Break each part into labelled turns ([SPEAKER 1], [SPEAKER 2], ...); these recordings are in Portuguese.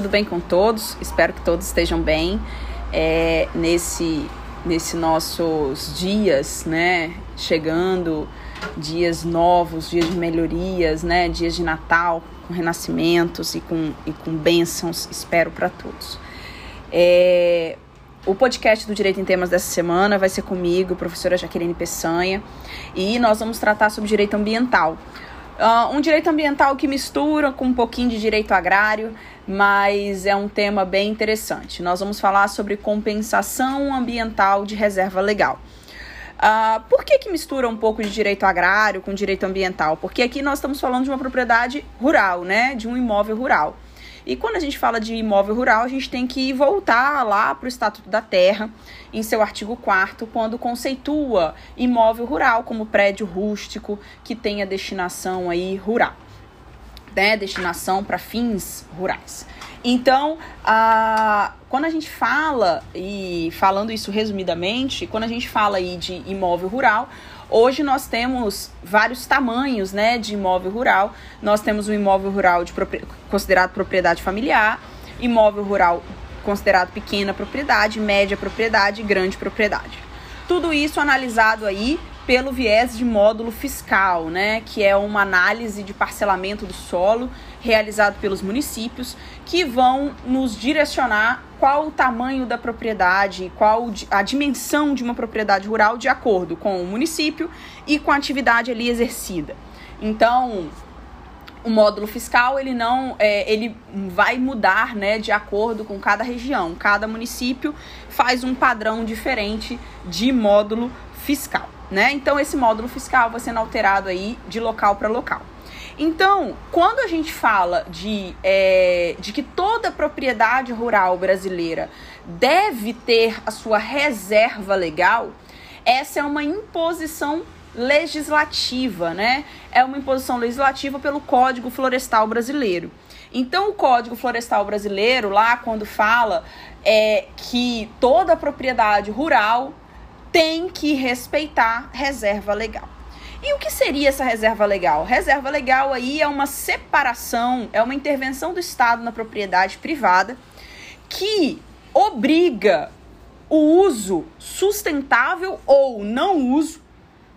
[SPEAKER 1] Tudo bem com todos? Espero que todos estejam bem é, nesse, nesse nossos dias, né? Chegando, dias novos, dias de melhorias, né? Dias de Natal, com renascimentos e com, e com bênçãos, espero para todos. É, o podcast do Direito em Temas dessa semana vai ser comigo, professora Jaqueline Peçanha, e nós vamos tratar sobre direito ambiental. Uh, um direito ambiental que mistura com um pouquinho de direito agrário, mas é um tema bem interessante. Nós vamos falar sobre compensação ambiental de reserva legal. Uh, por que, que mistura um pouco de direito agrário com direito ambiental? Porque aqui nós estamos falando de uma propriedade rural, né? De um imóvel rural. E quando a gente fala de imóvel rural, a gente tem que voltar lá para o Estatuto da Terra, em seu artigo 4 quando conceitua imóvel rural como prédio rústico que tenha destinação aí rural, né? Destinação para fins rurais. Então, a, quando a gente fala, e falando isso resumidamente, quando a gente fala aí de imóvel rural, Hoje nós temos vários tamanhos né, de imóvel rural. Nós temos o imóvel rural de, considerado propriedade familiar, imóvel rural considerado pequena propriedade, média propriedade e grande propriedade. Tudo isso analisado aí pelo viés de módulo fiscal, né, que é uma análise de parcelamento do solo realizado pelos municípios, que vão nos direcionar qual o tamanho da propriedade, qual a dimensão de uma propriedade rural de acordo com o município e com a atividade ali exercida. Então, o módulo fiscal ele não é, ele vai mudar né, de acordo com cada região. Cada município faz um padrão diferente de módulo fiscal. Né? Então, esse módulo fiscal vai sendo alterado aí de local para local. Então, quando a gente fala de, é, de que toda propriedade rural brasileira deve ter a sua reserva legal, essa é uma imposição legislativa, né? É uma imposição legislativa pelo Código Florestal Brasileiro. Então, o Código Florestal Brasileiro, lá quando fala é, que toda propriedade rural tem que respeitar reserva legal. E o que seria essa reserva legal? Reserva legal aí é uma separação, é uma intervenção do Estado na propriedade privada que obriga o uso sustentável ou não uso,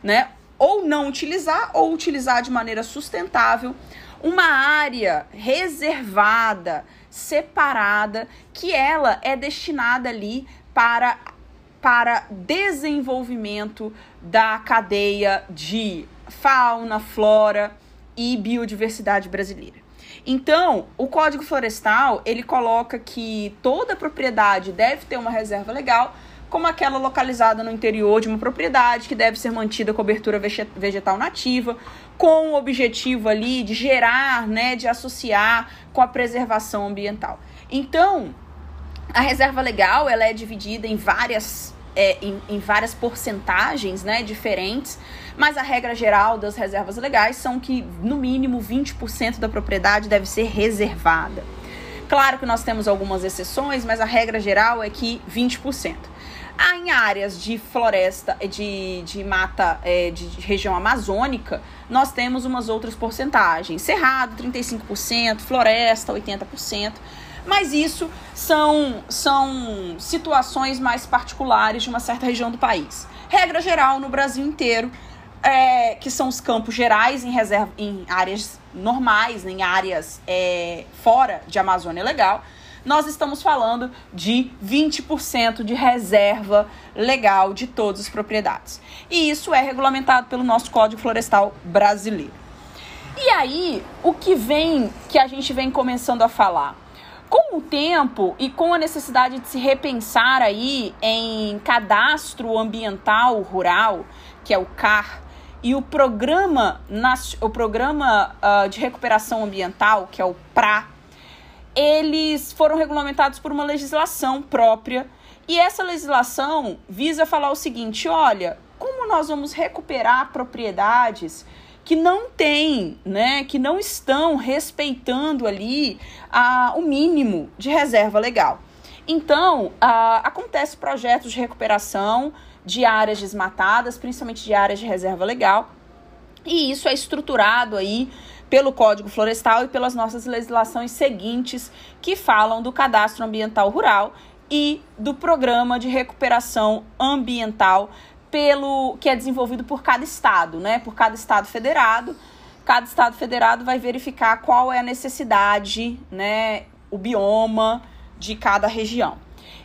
[SPEAKER 1] né? Ou não utilizar ou utilizar de maneira sustentável uma área reservada, separada, que ela é destinada ali para para desenvolvimento da cadeia de fauna, flora e biodiversidade brasileira. Então, o Código Florestal, ele coloca que toda propriedade deve ter uma reserva legal, como aquela localizada no interior de uma propriedade, que deve ser mantida cobertura vegetal nativa, com o objetivo ali de gerar, né, de associar com a preservação ambiental. Então, a reserva legal, ela é dividida em várias é, em, em, várias porcentagens né, diferentes, mas a regra geral das reservas legais são que no mínimo 20% da propriedade deve ser reservada. Claro que nós temos algumas exceções, mas a regra geral é que 20%. Ah, em áreas de floresta, de, de mata, é, de região amazônica, nós temos umas outras porcentagens. Cerrado, 35%, floresta, 80%. Mas isso são, são situações mais particulares de uma certa região do país. Regra geral, no Brasil inteiro, é, que são os campos gerais em, reserva, em áreas normais, em áreas é, fora de Amazônia Legal, nós estamos falando de 20% de reserva legal de todas as propriedades. E isso é regulamentado pelo nosso Código Florestal brasileiro. E aí, o que vem, que a gente vem começando a falar? Com o tempo e com a necessidade de se repensar aí em cadastro ambiental rural, que é o CAR, e o programa, o programa uh, de recuperação ambiental, que é o PRA, eles foram regulamentados por uma legislação própria. E essa legislação visa falar o seguinte: olha, como nós vamos recuperar propriedades que não têm, né, que não estão respeitando ali a, o mínimo de reserva legal. Então, a, acontece projetos de recuperação de áreas desmatadas, principalmente de áreas de reserva legal, e isso é estruturado aí pelo Código Florestal e pelas nossas legislações seguintes que falam do cadastro ambiental rural e do programa de recuperação ambiental pelo que é desenvolvido por cada estado, né? Por cada estado federado. Cada estado federado vai verificar qual é a necessidade, né, o bioma de cada região.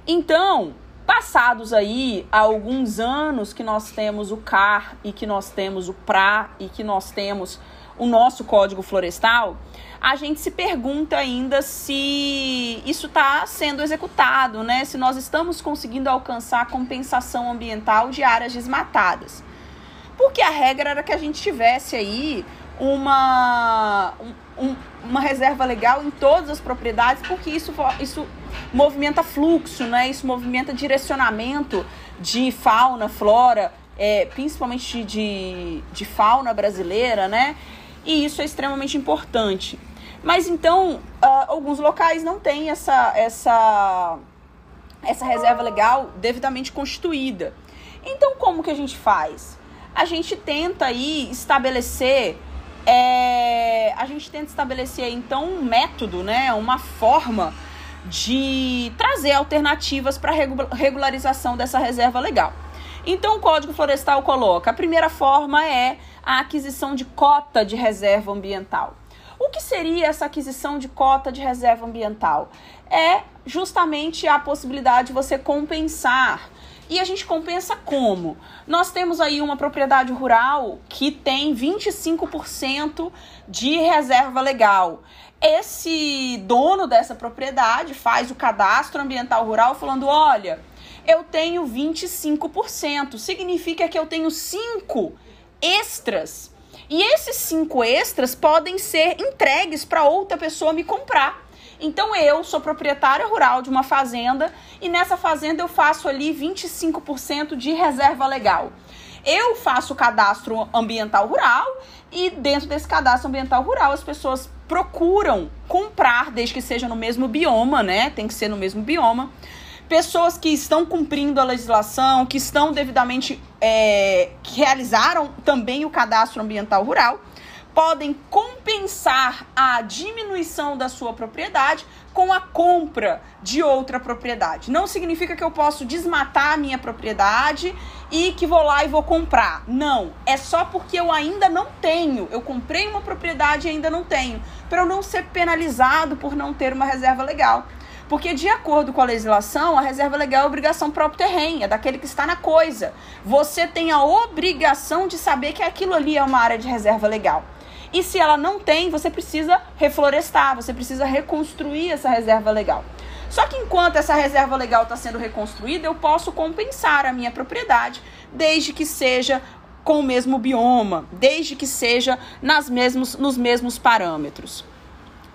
[SPEAKER 1] Então, passados aí alguns anos que nós temos o CAR e que nós temos o PRA e que nós temos o nosso Código Florestal, a gente se pergunta ainda se isso está sendo executado, né? Se nós estamos conseguindo alcançar a compensação ambiental de áreas desmatadas. Porque a regra era que a gente tivesse aí uma, um, uma reserva legal em todas as propriedades, porque isso, isso movimenta fluxo, né? Isso movimenta direcionamento de fauna, flora, é, principalmente de, de fauna brasileira, né? E isso é extremamente importante. Mas então, uh, alguns locais não têm essa, essa, essa reserva legal devidamente constituída. Então, como que a gente faz? A gente tenta aí estabelecer é, a gente tenta estabelecer então um método, né, uma forma de trazer alternativas para regularização dessa reserva legal. Então o Código Florestal coloca: a primeira forma é a aquisição de cota de reserva ambiental. O que seria essa aquisição de cota de reserva ambiental? É justamente a possibilidade de você compensar e a gente compensa como? Nós temos aí uma propriedade rural que tem 25% de reserva legal. Esse dono dessa propriedade faz o cadastro ambiental rural falando: olha, eu tenho 25%, significa que eu tenho 5 extras. E esses 5 extras podem ser entregues para outra pessoa me comprar. Então eu sou proprietária rural de uma fazenda e nessa fazenda eu faço ali 25% de reserva legal. Eu faço cadastro ambiental rural e dentro desse cadastro ambiental rural as pessoas procuram comprar, desde que seja no mesmo bioma, né? Tem que ser no mesmo bioma. Pessoas que estão cumprindo a legislação, que estão devidamente, é, que realizaram também o cadastro ambiental rural podem compensar a diminuição da sua propriedade com a compra de outra propriedade. Não significa que eu posso desmatar a minha propriedade e que vou lá e vou comprar. Não, é só porque eu ainda não tenho. Eu comprei uma propriedade e ainda não tenho, para eu não ser penalizado por não ter uma reserva legal. Porque, de acordo com a legislação, a reserva legal é obrigação terreno, é daquele que está na coisa. Você tem a obrigação de saber que aquilo ali é uma área de reserva legal. E se ela não tem, você precisa reflorestar, você precisa reconstruir essa reserva legal. Só que enquanto essa reserva legal está sendo reconstruída, eu posso compensar a minha propriedade, desde que seja com o mesmo bioma, desde que seja nas mesmos, nos mesmos parâmetros.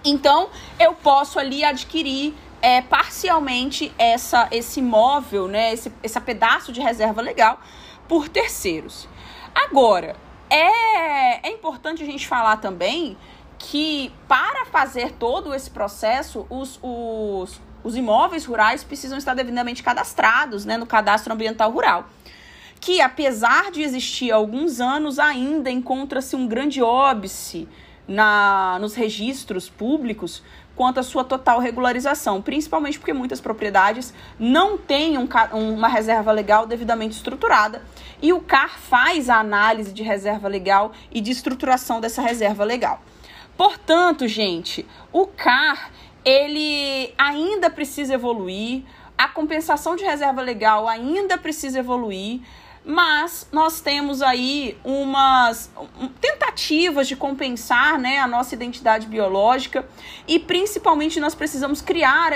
[SPEAKER 1] Então, eu posso ali adquirir é, parcialmente essa, esse imóvel, né, esse, esse pedaço de reserva legal por terceiros. Agora, é, é importante a gente falar também que para fazer todo esse processo, os, os, os imóveis rurais precisam estar devidamente cadastrados né, no cadastro ambiental rural. Que apesar de existir há alguns anos, ainda encontra-se um grande óbice na, nos registros públicos quanto à sua total regularização, principalmente porque muitas propriedades não têm um, uma reserva legal devidamente estruturada e o CAR faz a análise de reserva legal e de estruturação dessa reserva legal. Portanto, gente, o CAR ele ainda precisa evoluir, a compensação de reserva legal ainda precisa evoluir mas nós temos aí umas tentativas de compensar né, a nossa identidade biológica e principalmente nós precisamos criar,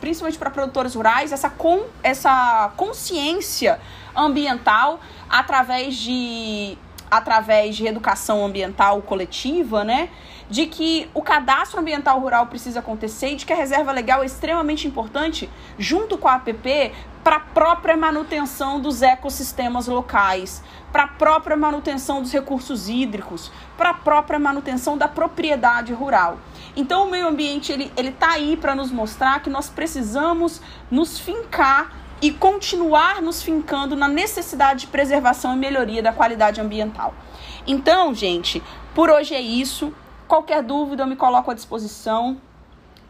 [SPEAKER 1] principalmente para produtores rurais, essa, com, essa consciência ambiental através de através de educação ambiental coletiva, né? De que o cadastro ambiental rural precisa acontecer e de que a reserva legal é extremamente importante, junto com a APP, para a própria manutenção dos ecossistemas locais, para a própria manutenção dos recursos hídricos, para a própria manutenção da propriedade rural. Então o meio ambiente ele ele tá aí para nos mostrar que nós precisamos nos fincar e continuar nos fincando na necessidade de preservação e melhoria da qualidade ambiental. Então, gente, por hoje é isso. Qualquer dúvida, eu me coloco à disposição.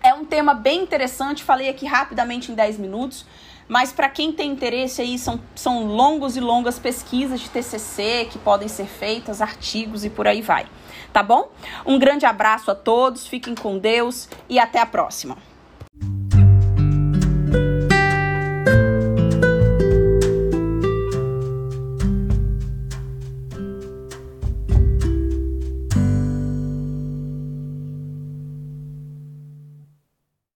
[SPEAKER 1] É um tema bem interessante, falei aqui rapidamente em 10 minutos, mas para quem tem interesse aí, são, são longos e longas pesquisas de TCC que podem ser feitas, artigos e por aí vai. Tá bom? Um grande abraço a todos, fiquem com Deus e até a próxima.